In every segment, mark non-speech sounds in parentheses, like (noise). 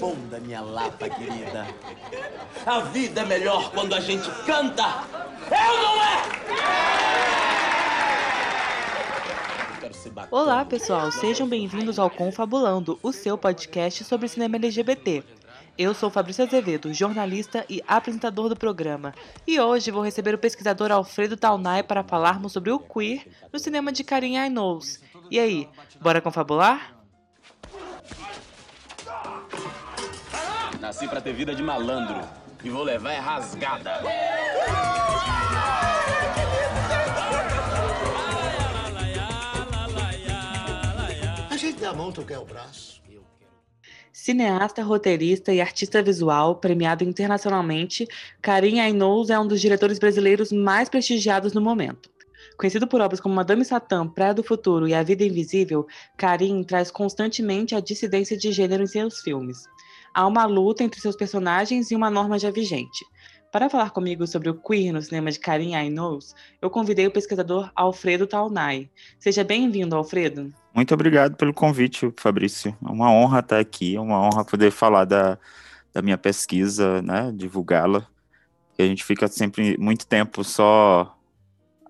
responda, minha lapa querida. A vida é melhor quando a gente canta. Eu não é? Olá, pessoal. Sejam bem-vindos ao Confabulando, o seu podcast sobre cinema LGBT. Eu sou Fabrício Azevedo, jornalista e apresentador do programa, e hoje vou receber o pesquisador Alfredo Taunay para falarmos sobre o queer no cinema de Karim Ainous. E aí, bora confabular? Nasci pra ter vida de malandro e vou levar é rasgada. A gente dá a mão, tu quer o braço. Cineasta, roteirista e artista visual, premiado internacionalmente, Karim Ainous é um dos diretores brasileiros mais prestigiados no momento. Conhecido por obras como Madame Satã, Praia do Futuro e A Vida Invisível, Karim traz constantemente a dissidência de gênero em seus filmes. Há uma luta entre seus personagens e uma norma já vigente. Para falar comigo sobre o queer no cinema de Karim Ainous, eu convidei o pesquisador Alfredo Taunay. Seja bem-vindo, Alfredo. Muito obrigado pelo convite, Fabrício. É uma honra estar aqui, é uma honra poder falar da, da minha pesquisa, né, divulgá-la. A gente fica sempre muito tempo só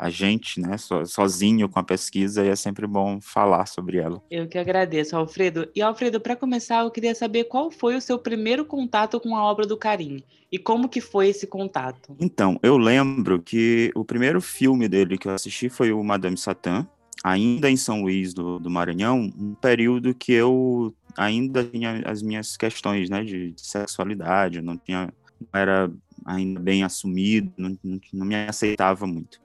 a gente, né, so, sozinho com a pesquisa, e é sempre bom falar sobre ela. Eu que agradeço, Alfredo. E, Alfredo, para começar, eu queria saber qual foi o seu primeiro contato com a obra do Karim, e como que foi esse contato? Então, eu lembro que o primeiro filme dele que eu assisti foi o Madame Satã, ainda em São Luís do, do Maranhão, um período que eu ainda tinha as minhas questões, né, de, de sexualidade, não tinha, não era ainda bem assumido, não, não, não me aceitava muito.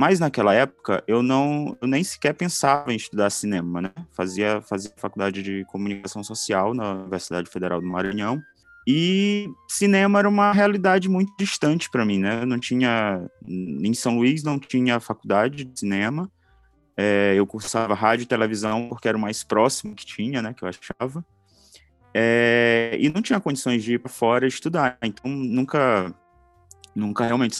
Mas naquela época eu não, eu nem sequer pensava em estudar cinema, né? Fazia, fazia faculdade de comunicação social na Universidade Federal do Maranhão. E cinema era uma realidade muito distante para mim, né? Não tinha em São Luís não tinha faculdade de cinema. É, eu cursava rádio e televisão porque era o mais próximo que tinha, né? Que eu achava. É, e não tinha condições de ir para fora estudar. Então nunca, nunca realmente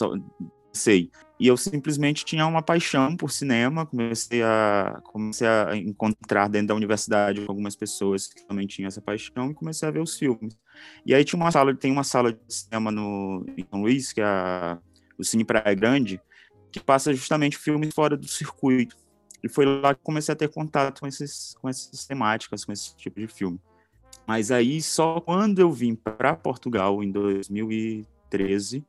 sei. E eu simplesmente tinha uma paixão por cinema, comecei a, comecei a encontrar dentro da universidade algumas pessoas que também tinham essa paixão e comecei a ver os filmes. E aí tinha uma sala, tem uma sala de cinema no, em São Luís, que é a, o Cine Praia Grande, que passa justamente filmes fora do circuito. E foi lá que comecei a ter contato com, esses, com essas temáticas, com esse tipo de filme. Mas aí, só quando eu vim para Portugal, em 2013,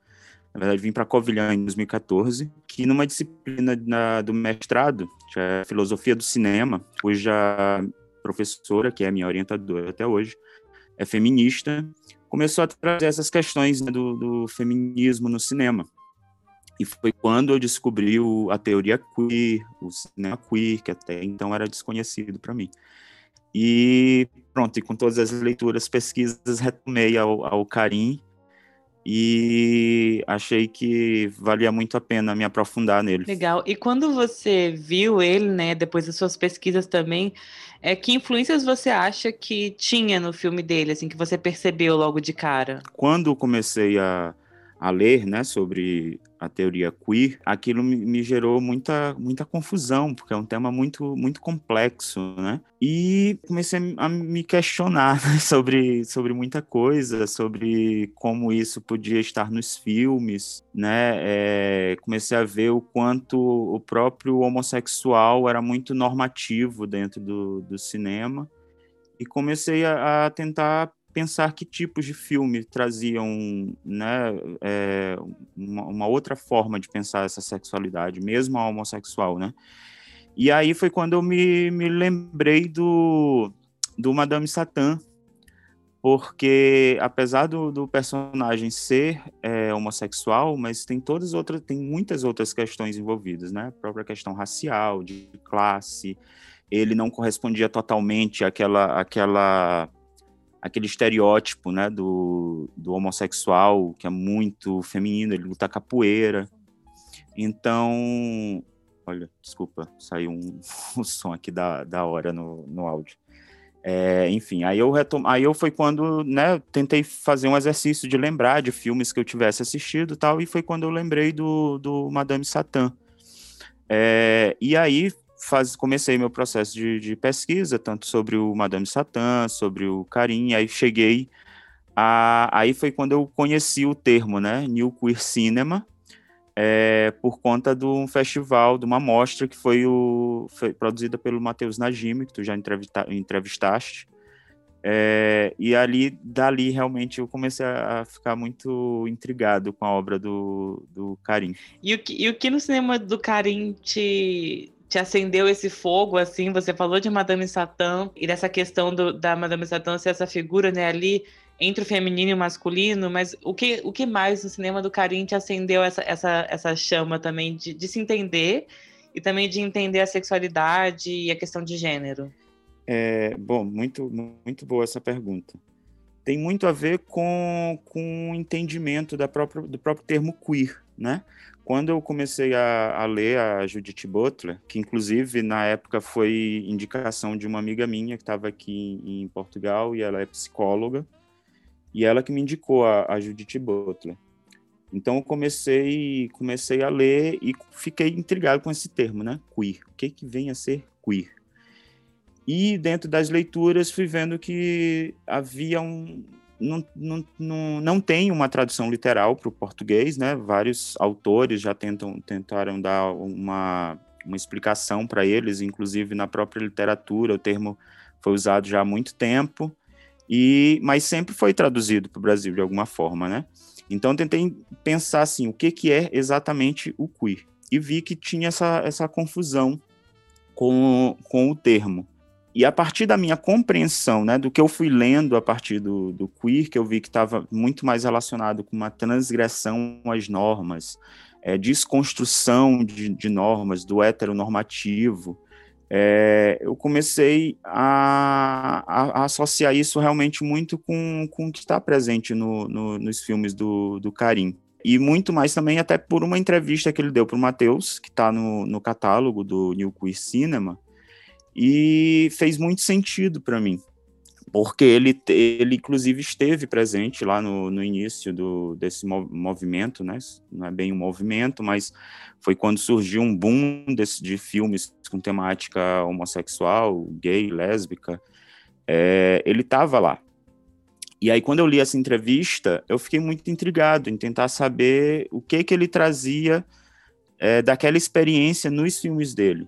na verdade, vim para Covilhã em 2014, que numa disciplina na, do mestrado, que é Filosofia do Cinema, cuja professora, que é minha orientadora até hoje, é feminista, começou a trazer essas questões né, do, do, feminismo no cinema. E foi quando eu descobri o, a teoria queer, o cinema queer, que até então era desconhecido para mim. E pronto, e com todas as leituras, pesquisas, retomei ao, ao Karim, e achei que valia muito a pena me aprofundar nele. Legal. E quando você viu ele, né, depois das suas pesquisas também, é que influências você acha que tinha no filme dele, assim, que você percebeu logo de cara? Quando comecei a, a ler, né, sobre a teoria queer, aquilo me, gerou muita, muita confusão, porque é um tema muito, muito complexo, né? E comecei a me questionar né, (laughs) sobre, sobre muita coisa, sobre como isso podia estar nos filmes, né? É, comecei a ver o quanto o próprio homossexual era muito normativo dentro do, do cinema e comecei a, a tentar pensar que tipos de filme traziam né, é, uma, uma, outra forma de pensar essa sexualidade, mesmo a homossexual, né? E aí foi quando eu me, me lembrei do, do Madame Satã, porque apesar do, do personagem ser é, homossexual, mas tem todas outras, tem muitas outras questões envolvidas, né? A própria questão racial, de classe, ele não correspondia totalmente àquela, àquela aquele estereótipo, né, do, do homossexual, que é muito feminino, ele luta capoeira. Então, olha, desculpa, saiu um, (laughs) um som aqui da, da hora no, no áudio. É, enfim, aí eu retom... aí eu foi quando, né, tentei fazer um exercício de lembrar de filmes que eu tivesse assistido tal, e foi quando eu lembrei do, do Madame Satã. É, e aí faz, comecei meu processo de, de, pesquisa, tanto sobre o Madame Satã, sobre o Karim, aí cheguei a, aí foi quando eu conheci o termo, né, New Queer Cinema, é, por conta de um festival, de uma mostra que foi, o, foi produzida pelo Matheus Najimi, que tu já entrevista, entrevistaste. É, e ali, dali, realmente, eu comecei a ficar muito intrigado com a obra do, do Karim. E o, que, e o que no cinema do Karim te, te acendeu esse fogo, assim? Você falou de Madame Satã e dessa questão do, da Madame Satã ser essa figura, né, ali entre o feminino e o masculino, mas o que, o que mais no cinema do Karim te acendeu essa, essa, essa chama também de, de se entender e também de entender a sexualidade e a questão de gênero? É, bom, muito, muito boa essa pergunta. Tem muito a ver com, com o entendimento da própria, do próprio termo queer, né? Quando eu comecei a, a, ler a Judith Butler, que inclusive na época foi indicação de uma amiga minha que estava aqui em Portugal e ela é psicóloga, e ela que me indicou a, a Judith Butler. Então eu comecei, comecei a ler e fiquei intrigado com esse termo, né? Queer. O que que vem a ser queer? E dentro das leituras fui vendo que havia um não, não, não, não tem uma tradução literal para o português, né? Vários autores já tentam tentaram dar uma, uma explicação para eles, inclusive na própria literatura o termo foi usado já há muito tempo e mas sempre foi traduzido para o Brasil de alguma forma, né? Então tentei pensar assim, o que que é exatamente o queer? E vi que tinha essa, essa confusão com, com o termo. E a partir da minha compreensão, né, do que eu fui lendo a partir do, do queer, que eu vi que estava muito mais relacionado com uma transgressão às normas, é, desconstrução de, de normas, do heteronormativo, é, eu comecei a, a, a, associar isso realmente muito com, com o que está presente no, no, nos filmes do, do Karim. E muito mais também até por uma entrevista que ele deu para o Matheus, que está no, no catálogo do New Queer Cinema, e fez muito sentido para mim porque ele, ele inclusive esteve presente lá no, no início do, desse movimento, né? Não é bem um movimento, mas foi quando surgiu um boom desse, de filmes com temática homossexual, gay, lésbica. É, ele estava lá. E aí, quando eu li essa entrevista, eu fiquei muito intrigado em tentar saber o que que ele trazia é, daquela experiência nos filmes dele.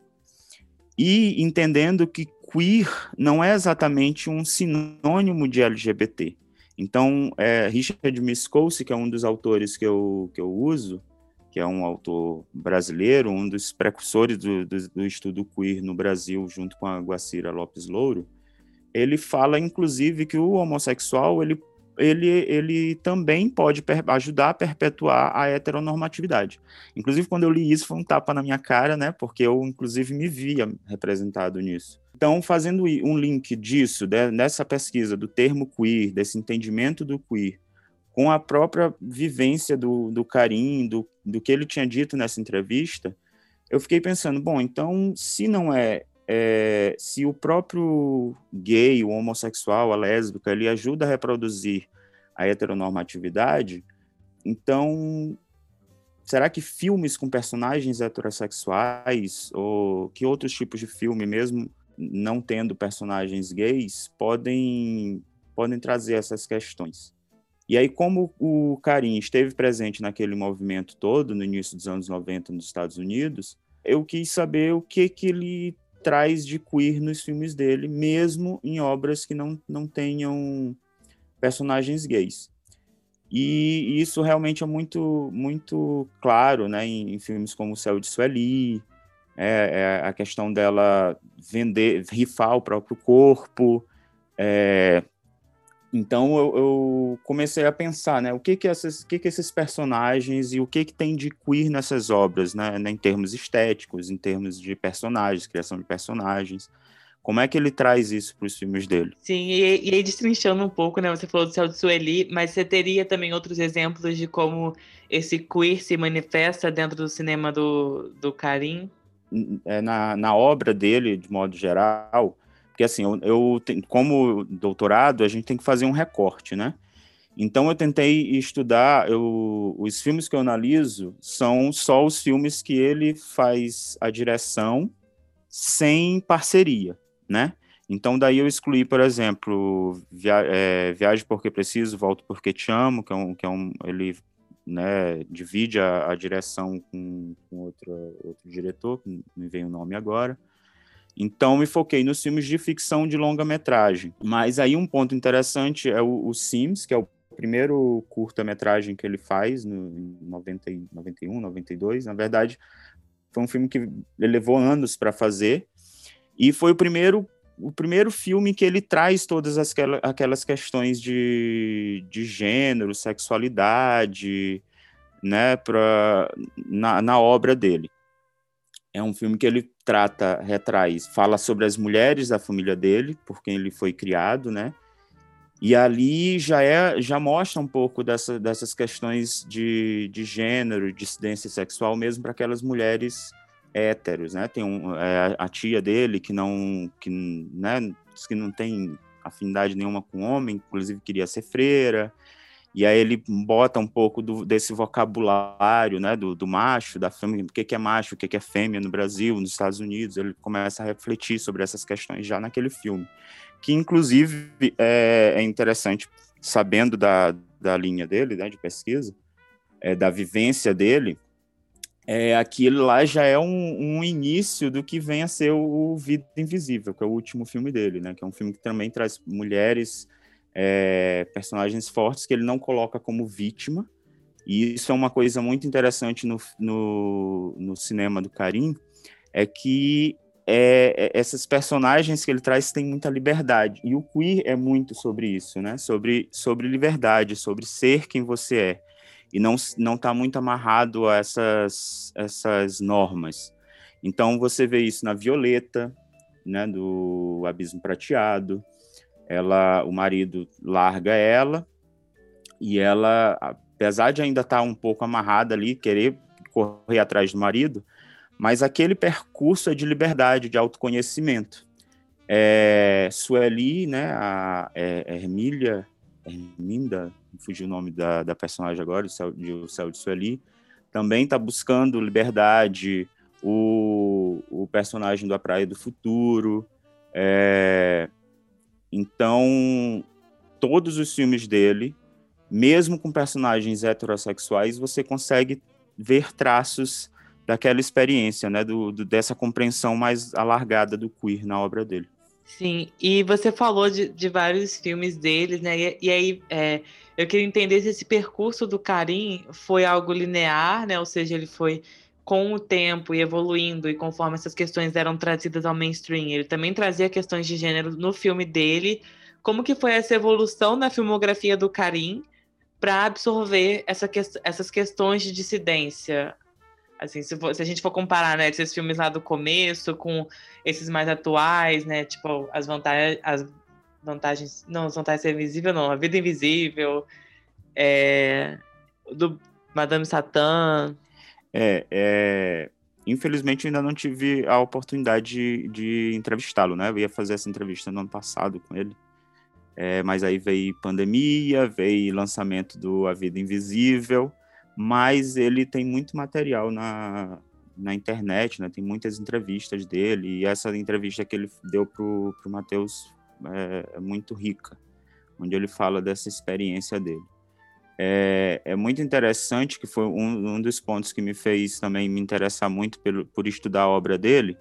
E entendendo que queer não é exatamente um sinônimo de LGBT. Então, é, Richard Miskolci, que é um dos autores que eu, que eu uso, que é um autor brasileiro, um dos precursores do, do, do estudo queer no Brasil, junto com a Guacira Lopes Louro, ele fala, inclusive, que o homossexual ele ele, ele também pode ajudar a perpetuar a heteronormatividade. Inclusive, quando eu li isso, foi um tapa na minha cara, né? Porque eu, inclusive, me via representado nisso. Então, fazendo um link disso, dessa pesquisa do termo queer, desse entendimento do queer, com a própria vivência do, do Karim, do, do que ele tinha dito nessa entrevista, eu fiquei pensando, bom, então, se não é, é se o próprio gay, o homossexual, a lésbica, ele ajuda a reproduzir a heteronormatividade, então será que filmes com personagens heterossexuais ou que outros tipos de filme mesmo não tendo personagens gays, podem, podem trazer essas questões. E aí, como o Karim esteve presente naquele movimento todo, no início dos anos 90 nos Estados Unidos, eu quis saber o que, que ele traz de queer nos filmes dele, mesmo em obras que não, não tenham personagens gays. E isso realmente é muito, muito claro né, em, em filmes como O Céu de Sueli, é, é a questão dela vender, rifar o próprio corpo. É, então eu, eu, comecei a pensar, né, o que que, essas, que que esses personagens e o que que tem de queer nessas obras, né, né em termos estéticos, em termos de personagens, criação de personagens. Como é que ele traz isso para os filmes dele? Sim, e, e aí destrinchando um pouco, né? Você falou do Céu de Sueli, mas você teria também outros exemplos de como esse queer se manifesta dentro do cinema do, do Karim? É, na, na obra dele, de modo geral, porque assim, eu, eu como doutorado, a gente tem que fazer um recorte, né? Então eu tentei estudar, eu, os filmes que eu analiso são só os filmes que ele faz a direção sem parceria, né? Então, daí eu excluí, por exemplo, Via é, Viagem Porque Preciso, Volto Porque Te Amo, que é um, que é um ele né, divide a, a direção com, com outro, outro diretor, que me vem o nome agora. Então, me foquei nos filmes de ficção de longa-metragem. Mas aí um ponto interessante é o, o Sims, que é o primeiro curta-metragem que ele faz, no, em 90, 91, 92. Na verdade, foi um filme que ele levou anos para fazer. E foi o primeiro o primeiro filme que ele traz todas as, aquelas questões de, de gênero, sexualidade, né, pra, na, na obra dele. É um filme que ele trata, retraz, fala sobre as mulheres da família dele, por quem ele foi criado, né? E ali já é, já mostra um pouco dessa, dessas questões de, de gênero, dissidência sexual, mesmo para aquelas mulheres héteros, né? Tem um, é, a tia dele que não, que, né, que não tem afinidade nenhuma com homem, inclusive queria ser freira. E aí ele bota um pouco do, desse vocabulário, né, do, do macho, da fêmea, o que, que é macho, o que, que é fêmea no Brasil, nos Estados Unidos. Ele começa a refletir sobre essas questões já naquele filme, que inclusive é, é interessante, sabendo da, da linha dele, né, de pesquisa, é, da vivência dele, é, aquilo lá já é um, um, início do que vem a ser o, Vida Invisível, que é o último filme dele, né? Que é um filme que também traz mulheres, é, personagens fortes que ele não coloca como vítima. E isso é uma coisa muito interessante no, no, no cinema do Karim, é que é, é, essas personagens que ele traz têm muita liberdade. E o queer é muito sobre isso, né? Sobre, sobre liberdade, sobre ser quem você é e não não está muito amarrado a essas essas normas. Então você vê isso na Violeta, né, do Abismo Prateado. Ela, o marido larga ela e ela, apesar de ainda estar tá um pouco amarrada ali, querer correr atrás do marido, mas aquele percurso é de liberdade, de autoconhecimento. É, Sueli, né, a é, Hermília, Herminda, fugiu o nome da, da personagem agora, de O Céu de Sueli, também está buscando liberdade, o, o personagem da Praia do Futuro. É, então, todos os filmes dele, mesmo com personagens heterossexuais, você consegue ver traços daquela experiência, né, do, do, dessa compreensão mais alargada do queer na obra dele. Sim, e você falou de, de vários filmes deles, né? E, e aí é, eu queria entender se esse percurso do Karim foi algo linear, né? Ou seja, ele foi com o tempo e evoluindo, e conforme essas questões eram trazidas ao mainstream, ele também trazia questões de gênero no filme dele. Como que foi essa evolução na filmografia do Karim para absorver essa que, essas questões de dissidência? Assim, se, for, se, a gente for comparar, né, esses filmes lá do começo com esses mais atuais, né, tipo, as vantagens, as vantagens, não, as vantagens ser invisível, não, a vida invisível, é, do Madame Satã. É, é, infelizmente ainda não tive a oportunidade de, de entrevistá-lo, né, eu ia fazer essa entrevista no ano passado com ele, é, mas aí veio pandemia, veio lançamento do A Vida Invisível, mas ele tem muito material na, na internet, né? Tem muitas entrevistas dele, e essa entrevista que ele deu pro, pro Matheus é, é, muito rica, onde ele fala dessa experiência dele. É, é muito interessante, que foi um, um dos pontos que me fez também me interessar muito pelo, por estudar a obra dele,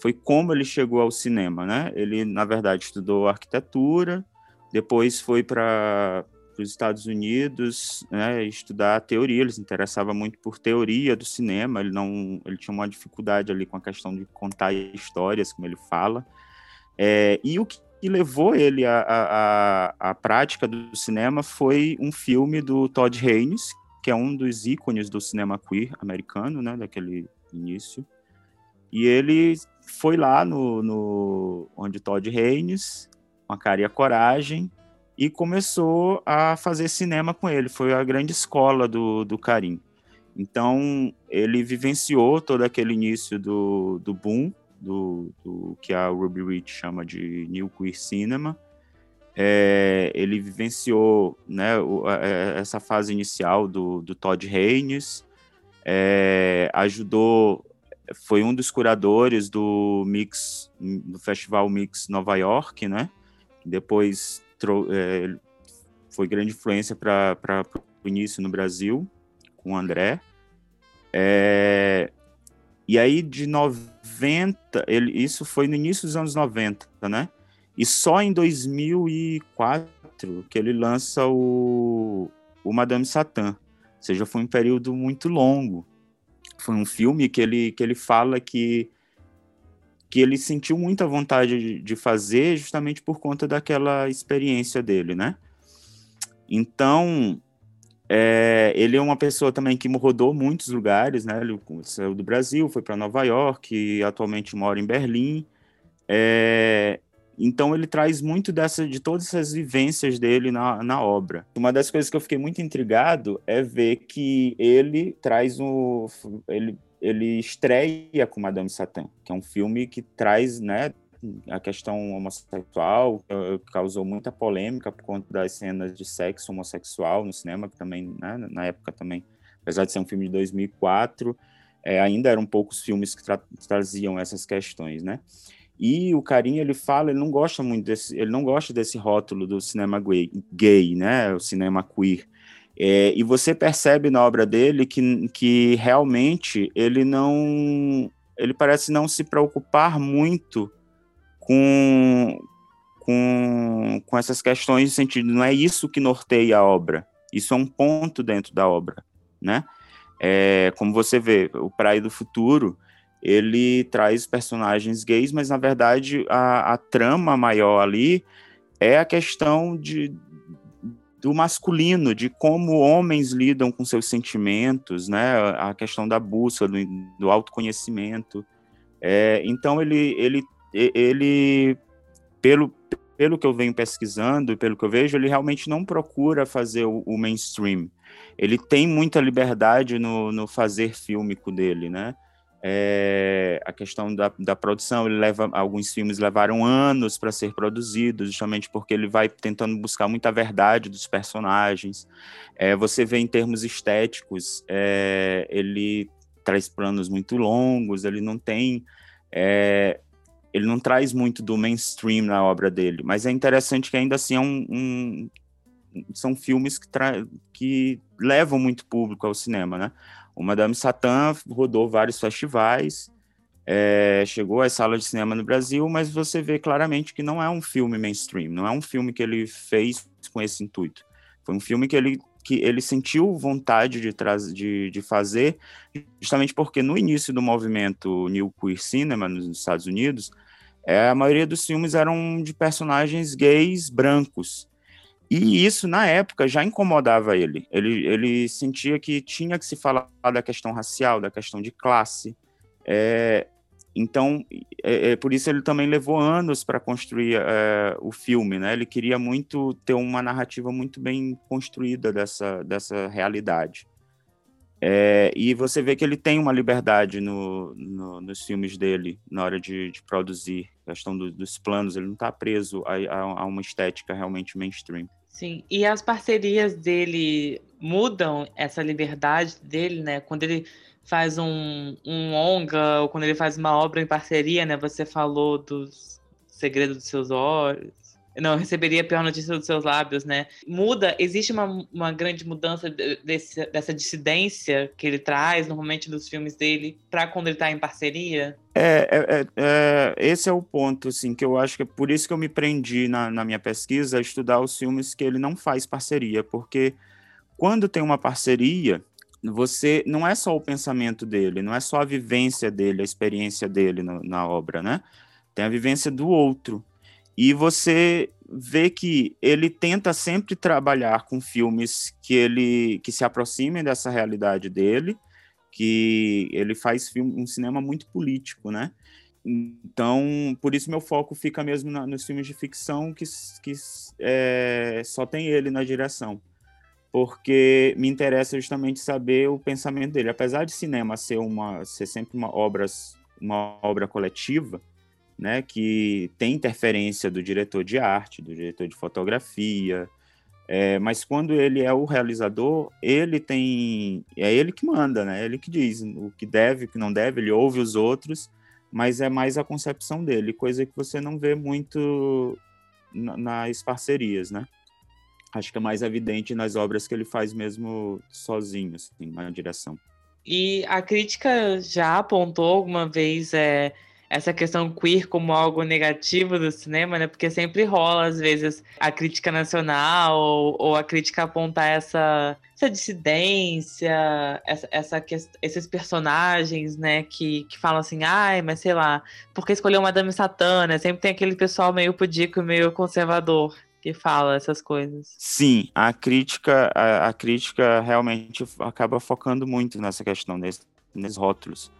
foi como ele chegou ao cinema, né? Ele, na verdade, estudou arquitetura, depois foi para os Estados Unidos, né, estudar teoria. Ele se interessava muito por teoria do cinema. Ele não, ele tinha uma dificuldade ali com a questão de contar histórias, como ele fala. É, e o que levou ele à, prática do cinema foi um filme do Todd Haynes, que é um dos ícones do cinema queer americano, né, daquele início. E ele foi lá no, no onde Todd Haynes, com a cara e a coragem, e começou a fazer cinema com ele. Foi a grande escola do, do Karim. Então, ele vivenciou todo aquele início do, do boom, do, do que a Ruby Rich chama de New Queer Cinema. É, ele vivenciou né, o, a, essa fase inicial do, do Todd Haynes, é, ajudou foi um dos curadores do Mix, do Festival Mix Nova York, né? Depois é, foi grande influência para o início no Brasil, com o André. É, e aí, de 90, ele, isso foi no início dos anos 90, né? E só em 2004 que ele lança o, o Madame Satã. Ou seja, foi um período muito longo. Foi um filme que ele, que ele fala que, que ele sentiu muita vontade de, de fazer justamente por conta daquela experiência dele, né? Então, é, ele é uma pessoa também que rodou muitos lugares, né? Ele saiu do Brasil, foi para Nova York, atualmente mora em Berlim. É, então ele traz muito dessa, de todas essas vivências dele na, na obra. Uma das coisas que eu fiquei muito intrigado é ver que ele traz um, ele, ele estreia com Madame Satã, que é um filme que traz, né, a questão homossexual causou muita polêmica por conta das cenas de sexo homossexual no cinema, que também, né, na época também, apesar de ser um filme de 2004, é, ainda eram poucos filmes que tra traziam essas questões, né? E o Carinho, ele fala, ele não gosta muito desse, ele não gosta desse rótulo do cinema gay, gay né, o cinema queer. É, e você percebe na obra dele que, que realmente ele não, ele parece não se preocupar muito com, com, com essas questões de sentido. Não é isso que norteia a obra. Isso é um ponto dentro da obra, né? É, como você vê, o Praia do Futuro, ele traz personagens gays, mas na verdade a, a trama maior ali é a questão de, do masculino, de como homens lidam com seus sentimentos, né? A questão da busca, do, do autoconhecimento. É, então ele, ele ele, pelo, pelo que eu venho pesquisando, pelo que eu vejo, ele realmente não procura fazer o, o mainstream. Ele tem muita liberdade no, no fazer fílmico dele, né? É, a questão da, da produção, ele leva alguns filmes levaram anos para ser produzidos, justamente porque ele vai tentando buscar muita verdade dos personagens. É, você vê em termos estéticos, é, ele traz planos muito longos, ele não tem é, ele não traz muito do mainstream na obra dele, mas é interessante que ainda assim é um, um são filmes que, que levam muito público ao cinema, né? O Madame Satã rodou vários festivais, é, chegou às salas de cinema no Brasil, mas você vê claramente que não é um filme mainstream, não é um filme que ele fez com esse intuito. Foi um filme que ele, que ele sentiu vontade de, de, de fazer, justamente porque no início do movimento New Queer Cinema nos Estados Unidos, é, a maioria dos filmes eram de personagens gays brancos. E isso, na época, já incomodava ele. Ele, ele sentia que tinha que se falar da questão racial, da questão de classe. É, então, é, é, por isso ele também levou anos para construir é, o filme, né? Ele queria muito ter uma narrativa muito bem construída dessa, dessa realidade. É, e você vê que ele tem uma liberdade no, no, nos filmes dele na hora de, de produzir, a questão do, dos planos, ele não está preso a, a, a, uma estética realmente mainstream. Sim, e as parcerias dele mudam essa liberdade dele, né? Quando ele faz um, um onga ou quando ele faz uma obra em parceria, né? Você falou dos segredos dos seus olhos. Não, receberia a pior notícia dos seus lábios, né? Muda, existe uma, uma grande mudança desse, dessa dissidência que ele traz normalmente dos filmes dele para quando ele está em parceria? É, é, é, é, esse é o ponto, assim, que eu acho que é por isso que eu me prendi na, na minha pesquisa a estudar os filmes que ele não faz parceria, porque quando tem uma parceria, você não é só o pensamento dele, não é só a vivência dele, a experiência dele no, na obra, né? Tem a vivência do outro. E você vê que ele tenta sempre trabalhar com filmes que ele que se aproximem dessa realidade dele, que ele faz filme, um cinema muito político, né? Então, por isso meu foco fica mesmo na, nos filmes de ficção que, que é, só tem ele na direção. Porque me interessa justamente saber o pensamento dele. Apesar de cinema ser, uma, ser sempre uma obra, uma obra coletiva, né, que tem interferência do diretor de arte, do diretor de fotografia, É, mas quando ele é o realizador, ele tem. É ele que manda, né? Ele que diz o que deve, o que não deve, ele ouve os outros, mas é mais a concepção dele, coisa que você não vê muito nas parcerias, né? Acho que é mais evidente nas obras que ele faz mesmo sozinho, assim, na direção. E a crítica já apontou alguma vez é, essa questão queer como algo negativo do cinema, né? Porque sempre rola, às vezes, a crítica nacional ou, ou a crítica apontar essa, essa dissidência, essa, essa, esses personagens, né? Que, que falam assim, ai, mas sei lá, por que escolheu Madame Satã, né? Sempre tem aquele pessoal meio pudico, meio conservador que fala essas coisas. Sim, a crítica, a, a crítica realmente acaba focando muito nessa questão, nesses, nesses rótulos.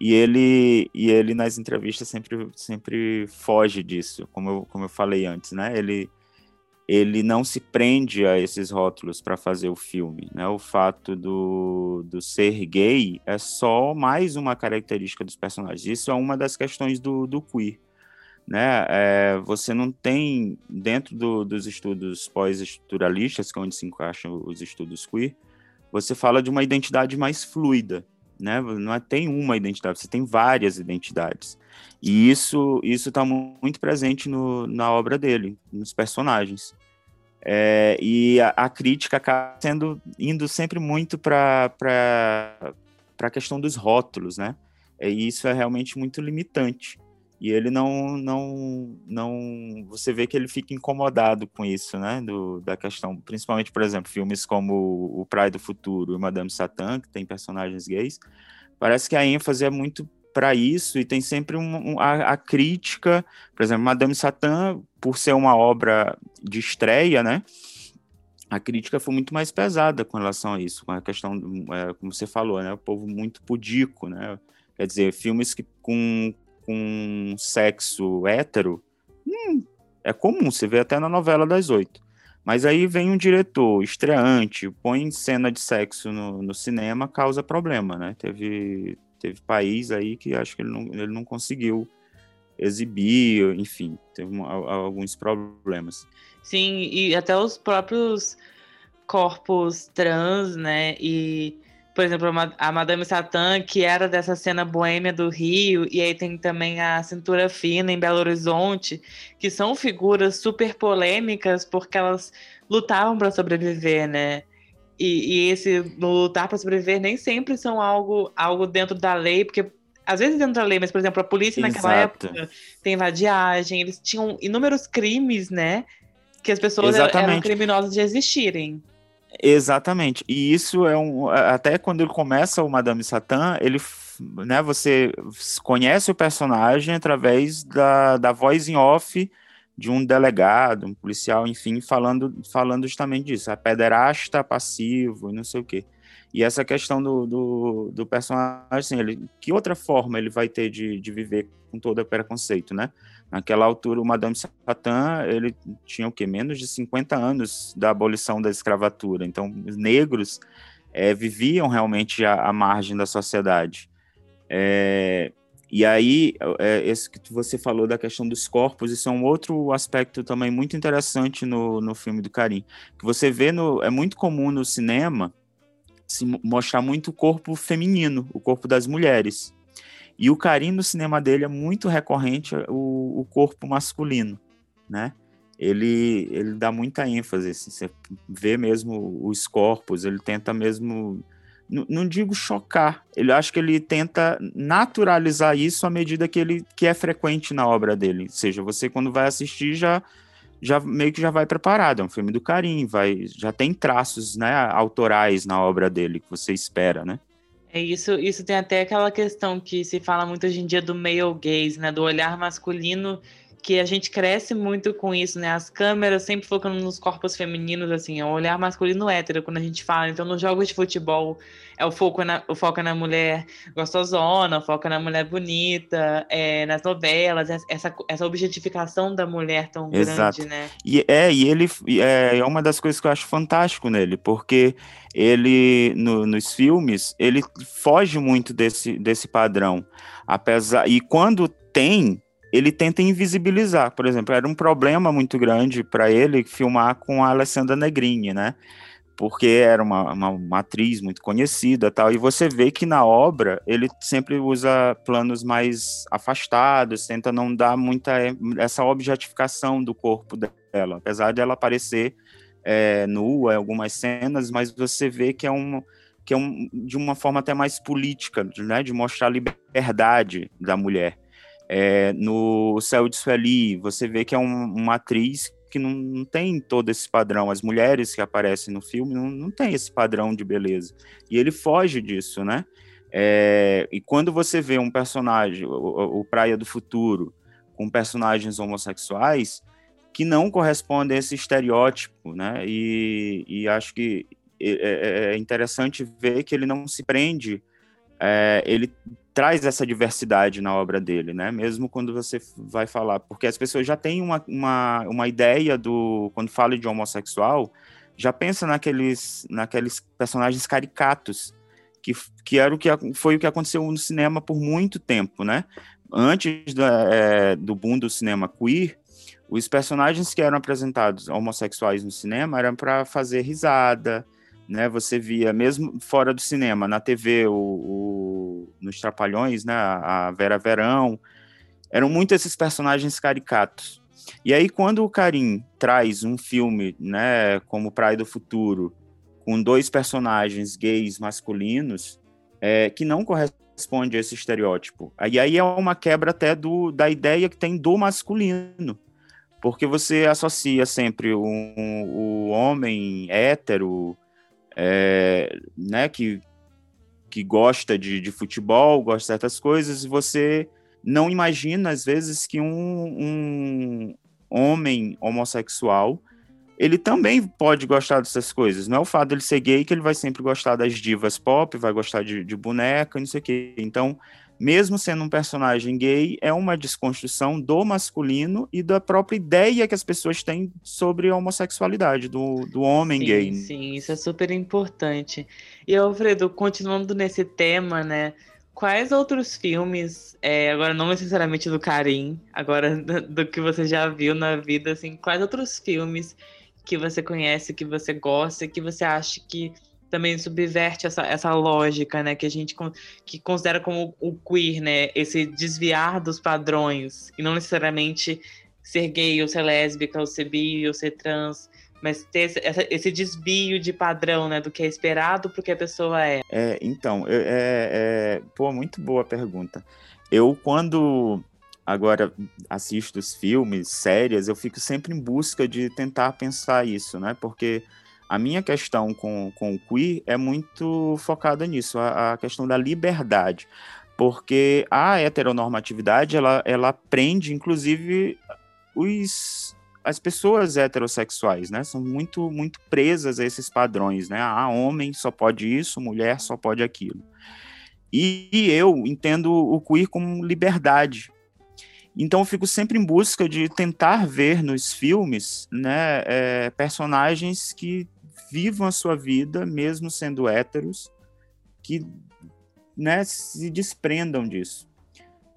E ele, e ele nas entrevistas sempre, sempre foge disso, como eu, como eu falei antes, né? Ele, ele não se prende a esses rótulos para fazer o filme, né? O fato do, do ser gay é só mais uma característica dos personagens. Isso é uma das questões do, do queer, né? É, você não tem, dentro do, dos estudos pós-estruturalistas, que é onde se encaixam os estudos queer, você fala de uma identidade mais fluida, né? Não é, tem uma identidade, você tem várias identidades. E isso isso está muito presente no, na obra dele, nos personagens. É, e a, a, crítica acaba sendo indo sempre muito para a questão dos rótulos, né? E isso é realmente muito limitante. E ele não, não, não, você vê que ele fica incomodado com isso, né? Do, da questão, principalmente, por exemplo, filmes como O Praia do Futuro e Madame Satã, que tem personagens gays, parece que a ênfase é muito para isso e tem sempre um, um, a, a, crítica, por exemplo, Madame Satã, por ser uma obra de estreia, né? A crítica foi muito mais pesada com relação a isso, com a questão, é, como você falou, né? O povo muito pudico, né? Quer dizer, filmes que com com sexo hétero, hum, é comum, você vê até na novela das oito. Mas aí vem um diretor estreante, põe cena de sexo no, no cinema, causa problema, né? Teve, teve país aí que acho que ele não, ele não conseguiu exibir, enfim, teve uma, alguns problemas. Sim, e até os próprios corpos trans, né? E por exemplo, a Madame Satã, que era dessa cena boêmia do Rio, e aí tem também a Cintura Fina em Belo Horizonte, que são figuras super polêmicas porque elas lutavam para sobreviver, né? E, e esse lutar para sobreviver nem sempre são algo, algo dentro da lei, porque às vezes dentro da lei, mas por exemplo, a polícia Exato. naquela época tem vadiagem, eles tinham inúmeros crimes, né? Que as pessoas Exatamente. eram criminosas de existirem. Exatamente. E isso é um. Até quando ele começa o Madame Satã, ele. Né, você conhece o personagem através da, da voz em off de um delegado, um policial, enfim, falando, falando justamente disso. A pederasta passivo e não sei o quê. E essa questão do, do, do personagem, assim, ele, que outra forma ele vai ter de, de viver com todo o preconceito, né? Naquela altura, o Madame Satã, ele tinha o quê? Menos de 50 anos da abolição da escravatura. Então, os negros é, viviam realmente à, à, margem da sociedade. É, e aí, é, esse que você falou da questão dos corpos, isso é um outro aspecto também muito interessante no, no filme do Karim. Que você vê, no, é muito comum no cinema se mostrar muito o corpo feminino, o corpo das mulheres. E o carinho no cinema dele é muito recorrente o, o corpo masculino, né? Ele, ele dá muita ênfase, assim, você vê mesmo os corpos, ele tenta mesmo, não, digo chocar, ele acho que ele tenta naturalizar isso à medida que ele que é frequente na obra dele. Ou seja, você quando vai assistir já já meio que já vai preparado, é um filme do Karim, vai já tem traços, né, autorais na obra dele que você espera, né? É isso, isso tem até aquela questão que se fala muito hoje em dia do male gaze, né, do olhar masculino, que a gente cresce muito com isso, né? As câmeras sempre focando nos corpos femininos, assim, é olhar masculino hétero quando a gente fala. Então, nos jogos de futebol, é o foco na, o foco na mulher gostosona, o foco na mulher bonita, é, nas novelas, essa, essa objetificação da mulher tão Exato. grande, né? E, é, e ele é, é uma das coisas que eu acho fantástico nele, porque ele, no, nos filmes, ele foge muito desse, desse padrão. Apesar, e quando tem ele tenta invisibilizar. Por exemplo, era um problema muito grande para ele filmar com a Alessandra Negrini, né? Porque era uma, uma, atriz muito conhecida tal. E você vê que na obra ele sempre usa planos mais afastados, tenta não dar muita essa objetificação do corpo dela. Apesar dela aparecer é, nua em algumas cenas, mas você vê que é um que é um, de uma forma até mais política, né, de mostrar a liberdade da mulher. É, no Céu de Sueli, você vê que é um, uma atriz que não, não, tem todo esse padrão. As mulheres que aparecem no filme não, não tem esse padrão de beleza. E ele foge disso, né? É, e quando você vê um personagem, o, o, Praia do Futuro, com personagens homossexuais, que não correspondem a esse estereótipo, né? E, e acho que é, é, é interessante ver que ele não se prende, é, ele traz essa diversidade na obra dele, né? Mesmo quando você vai falar, porque as pessoas já têm uma, uma, uma ideia do quando fala de homossexual, já pensa naqueles naqueles personagens caricatos que, que era o que foi o que aconteceu no cinema por muito tempo, né? Antes da, é, do boom do cinema queer, os personagens que eram apresentados homossexuais no cinema eram para fazer risada, né? Você via, mesmo fora do cinema, na TV, o, o, nos Trapalhões, né? A Vera Verão, eram muito esses personagens caricatos. E aí, quando o Karim traz um filme, né, como Praia do Futuro, com dois personagens gays masculinos, é, que não corresponde a esse estereótipo. Aí, aí é uma quebra até do, da ideia que tem do masculino. Porque você associa sempre o, o homem hétero, é, né, que, que gosta de, de futebol, gosta de certas coisas, e você não imagina, às vezes, que um, um homem homossexual ele também pode gostar dessas coisas. Não é o fato dele ser gay que ele vai sempre gostar das divas pop, vai gostar de, de boneca, não sei o quê. Então, mesmo sendo um personagem gay, é uma desconstrução do masculino e da própria ideia que as pessoas têm sobre a homossexualidade, do, do homem sim, gay. Sim, isso é super importante. E, Alfredo, continuando nesse tema, né? Quais outros filmes, é, agora não necessariamente do Karim, agora do, (laughs) do que você já viu na vida, assim, quais outros filmes que você conhece, que você gosta, que você acha que também subverte essa, essa lógica, né, que a gente que considera como o queer, né, esse desviar dos padrões e não necessariamente ser gay ou ser lésbica ou ser bi ou ser trans, mas ter esse, esse desvio de padrão, né, do que é esperado para o que a pessoa é. É, então, é, é, pô, muito boa pergunta. Eu quando agora assisto os filmes, séries, eu fico sempre em busca de tentar pensar isso, né, porque a minha questão com, com o queer é muito focada nisso, a, a questão da liberdade. Porque a heteronormatividade, ela, ela prende, inclusive, os, as pessoas heterossexuais, né? São muito, muito presas a esses padrões, né? Ah, homem só pode isso, mulher só pode aquilo. E, e eu entendo o queer como liberdade, então eu fico sempre em busca de tentar ver nos filmes né, é, personagens que vivam a sua vida, mesmo sendo héteros, que né, se desprendam disso.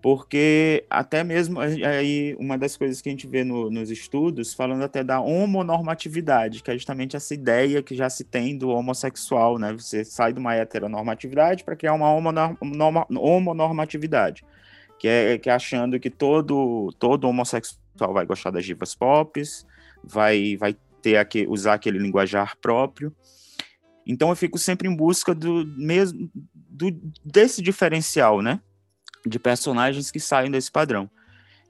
Porque até mesmo aí uma das coisas que a gente vê no, nos estudos, falando até da homonormatividade, que é justamente essa ideia que já se tem do homossexual, né? Você sai de uma heteronormatividade para criar uma homonormatividade, que é, que é achando que todo, todo homossexual vai gostar das divas pop, vai, vai ter aqui, usar aquele linguajar próprio. Então eu fico sempre em busca do mesmo do, desse diferencial, né? De personagens que saem desse padrão.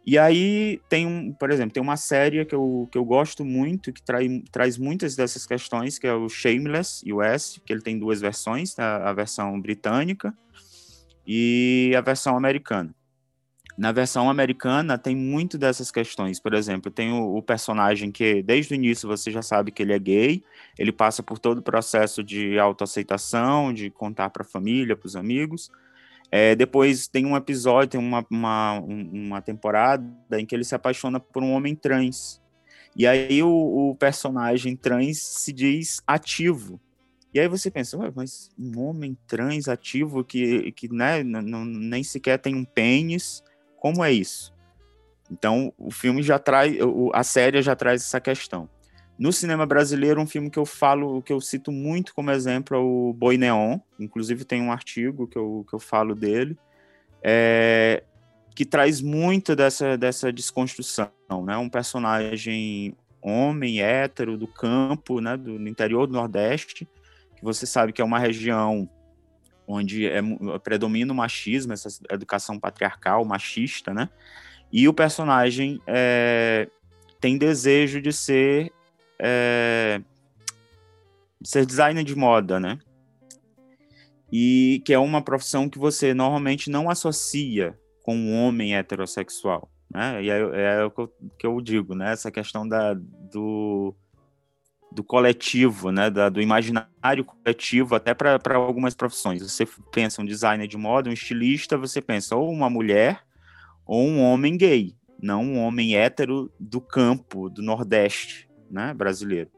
E aí tem um, por exemplo, tem uma série que eu, que eu gosto muito, que trai, traz muitas dessas questões, que é o Shameless US, que ele tem duas versões, tá? a versão britânica e a versão americana. Na versão americana tem muito dessas questões. Por exemplo, tem o, o, personagem que desde o início você já sabe que ele é gay, ele passa por todo o processo de autoaceitação, de contar para a família, para os amigos. É, depois tem um episódio, tem uma, uma, uma temporada em que ele se apaixona por um homem trans. E aí o, o personagem trans se diz ativo. E aí você pensa, mas um homem trans ativo que, que né, nem sequer tem um pênis, como é isso? Então, o filme já traz, a série já traz essa questão. No cinema brasileiro, um filme que eu falo, que eu cito muito como exemplo é o Boi Neon. Inclusive tem um artigo que eu, que eu falo dele, é, que traz muito dessa, dessa desconstrução, né? Um personagem homem, hétero, do campo, né? Do, do interior do Nordeste, que você sabe que é uma região onde é, predomina o machismo, essa educação patriarcal, machista, né? E o personagem é, tem desejo de ser é, ser designer de moda, né? E que é uma profissão que você normalmente não associa com um homem heterossexual, né? E é, é o que eu, que eu, digo, né? Essa questão da, do, do coletivo, né? Da, do imaginário coletivo, até para algumas profissões. Você pensa um designer de moda, um estilista, você pensa ou uma mulher ou um homem gay, não um homem hétero do campo, do Nordeste, né, brasileiro.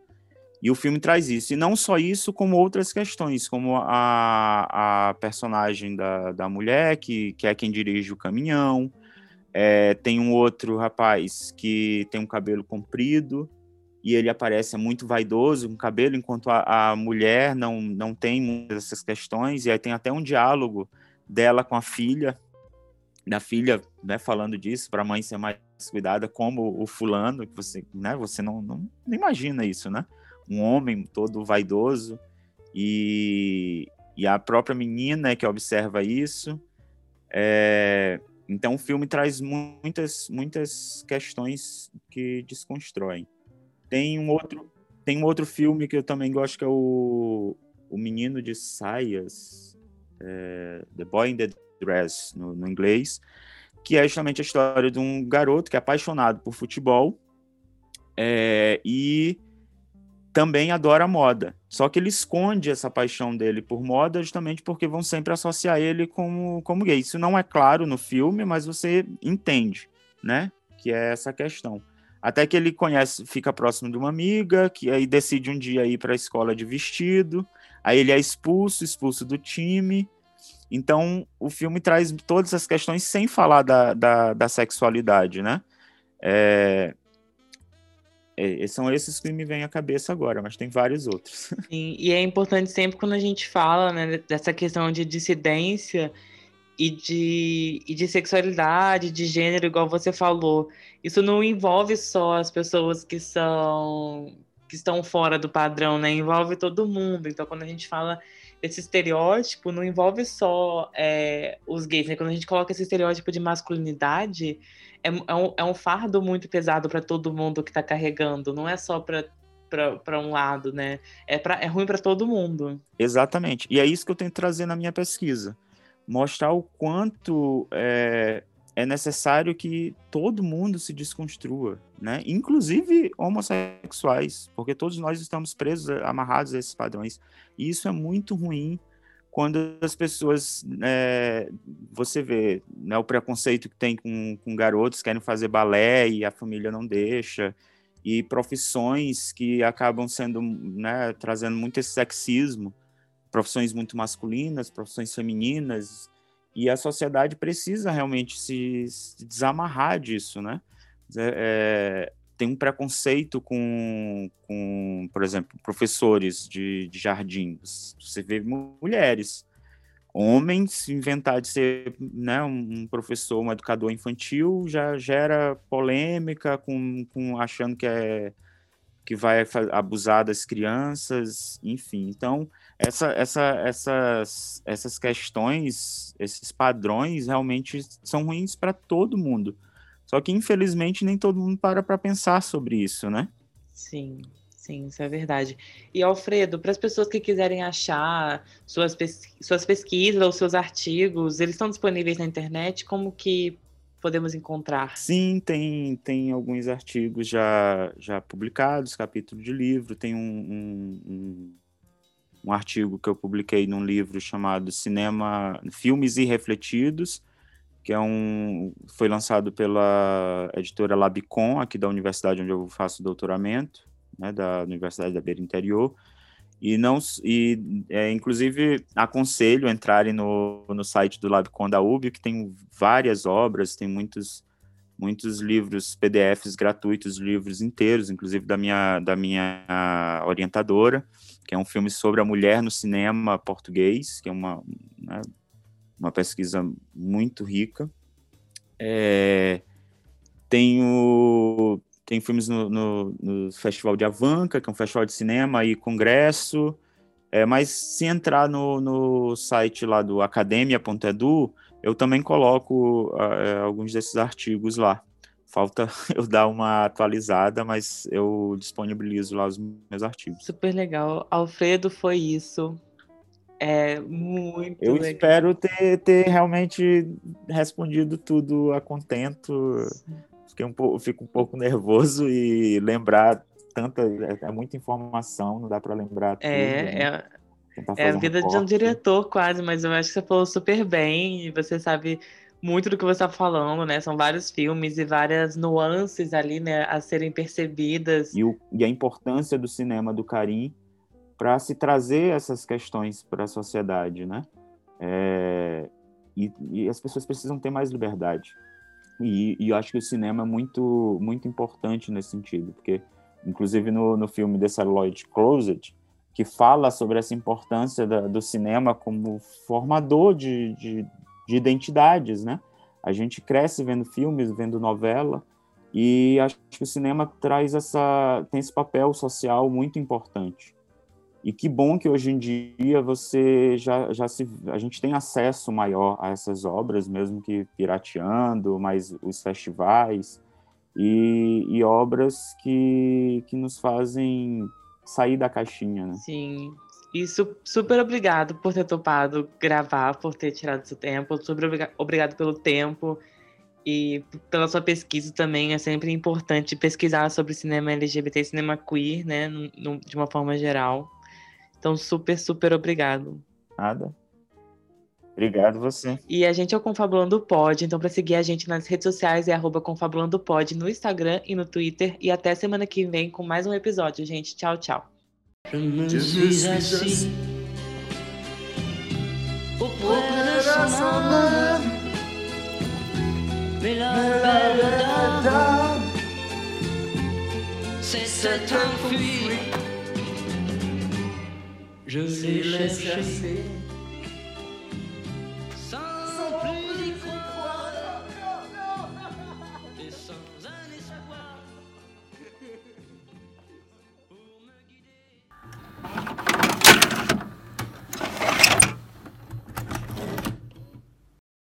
E o filme traz isso. E não só isso, como outras questões, como a, a personagem da, da mulher, que, que é quem dirige o caminhão. É, tem um outro rapaz que tem um cabelo comprido e ele aparece muito vaidoso com cabelo, enquanto a, a mulher não, não tem muitas dessas questões. E aí tem até um diálogo dela com a filha, da filha, né, falando disso, para a mãe ser mais cuidada, como o fulano, que você, né, você não, não, não imagina isso, né? Um homem todo vaidoso e, e a própria menina que observa isso. É, então o filme traz muitas, muitas questões que desconstroem. Tem um outro, tem um outro filme que eu também gosto que é o, o Menino de Saias, é, The Boy in the Dress no, no inglês, que é justamente a história de um garoto que é apaixonado por futebol é, e também adora moda. Só que ele esconde essa paixão dele por moda justamente porque vão sempre associar ele como, como gay. Isso não é claro no filme, mas você entende, né? Que é essa questão. Até que ele conhece, fica próximo de uma amiga, que aí decide um dia ir para a escola de vestido. Aí ele é expulso, expulso do time. Então, o filme traz todas essas questões sem falar da, da, da sexualidade, né? É, é, são esses que me vêm à cabeça agora, mas tem vários outros. Sim, e é importante sempre quando a gente fala né, dessa questão de dissidência e de, e de sexualidade, de gênero, igual você falou. Isso não envolve só as pessoas que são que estão fora do padrão, né? Envolve todo mundo. Então, quando a gente fala esse estereótipo não envolve só é, os gays, né? Quando a gente coloca esse estereótipo de masculinidade, é, é, um, é um, fardo muito pesado para todo mundo que está carregando, não é só para para um lado, né? É, pra, é ruim para todo mundo. Exatamente. E é isso que eu tento trazer na minha pesquisa. Mostrar o quanto é, é necessário que todo mundo se desconstrua, né? Inclusive homossexuais, porque todos nós estamos presos, amarrados a esses padrões. E isso é muito ruim quando as pessoas, é, você vê né, o preconceito que tem com, com garotos que querem fazer balé e a família não deixa, e profissões que acabam sendo, né, trazendo muito esse sexismo, profissões muito masculinas, profissões femininas, e a sociedade precisa realmente se, se desamarrar disso, né? É, é, tem um preconceito com, com, por exemplo, professores de, de jardim. Você vê mulheres, homens inventar de ser né, um professor, um educador infantil já gera polêmica com, com achando que é que vai abusar das crianças, enfim. Então, essa, essa, essas, essas questões, esses padrões realmente são ruins para todo mundo. Só que, infelizmente, nem todo mundo para para pensar sobre isso, né? Sim, sim, isso é verdade. E, Alfredo, para as pessoas que quiserem achar suas, suas pesquisas ou seus artigos, eles estão disponíveis na internet? Como que podemos encontrar? Sim, tem, tem alguns artigos já, já publicados, capítulo de livro, tem um, um, um, um artigo que eu publiquei num livro chamado Cinema, Filmes Irrefletidos, que é um, foi lançado pela editora Labicon, aqui da universidade onde eu faço doutoramento, né, da Universidade da Beira Interior, e não e é, inclusive aconselho entrarem no, no site do Labcon da UB, que tem várias obras, tem muitos muitos livros PDFs gratuitos, livros inteiros, inclusive da minha, da minha orientadora, que é um filme sobre a mulher no cinema português, que é uma, né, uma pesquisa muito rica. É, tenho, tem filmes no, no, no, Festival de Avanca, que é um festival de cinema e congresso, é, mas se entrar no, no site lá do academia.edu, eu também coloco uh, alguns desses artigos lá. Falta (laughs) eu dar uma atualizada, mas eu disponibilizo lá os meus artigos. Super legal. Alfredo, foi isso. É muito Eu legal. espero ter, ter realmente respondido tudo a contento. Fiquei um pouco, fico um pouco (laughs) nervoso e lembrar tanta. É, é muita informação, não dá para lembrar tudo. É, né? é, é a vida de um diretor, quase, mas eu acho que você falou super bem e você sabe muito do que você está falando, né? São vários filmes e várias nuances ali, né, a serem percebidas. E, o, e a importância do cinema do Karim para se trazer essas questões para a sociedade, né? É, e, e, as pessoas precisam ter mais liberdade. E, e, eu acho que o cinema é muito, muito importante nesse sentido, porque, inclusive no, no filme The Celluloid Closet, que fala sobre essa importância da, do cinema como formador de, de, de, identidades, né? A gente cresce vendo filmes, vendo novela, e acho que o cinema traz essa tem esse papel social muito importante. E que bom que hoje em dia você já, já se a gente tem acesso maior a essas obras, mesmo que pirateando, mas os festivais e, e obras que, que nos fazem sair da caixinha, né? Sim. E su super obrigado por ter topado gravar, por ter tirado seu tempo. Super obriga obrigado pelo tempo e pela sua pesquisa também. É sempre importante pesquisar sobre cinema LGBT e cinema queer, né? De uma forma geral. Então, super, super obrigado. Nada. Obrigado você. E a gente é o Confabulando Pod, então para seguir a gente nas redes sociais é arroba Confabulando Pod no Instagram e no Twitter. E até semana que vem com mais um episódio, gente. Tchau, tchau. Je me suis assis auprès de son honneur, mais la belle dame s'est enfuie. Je l'ai cherchée.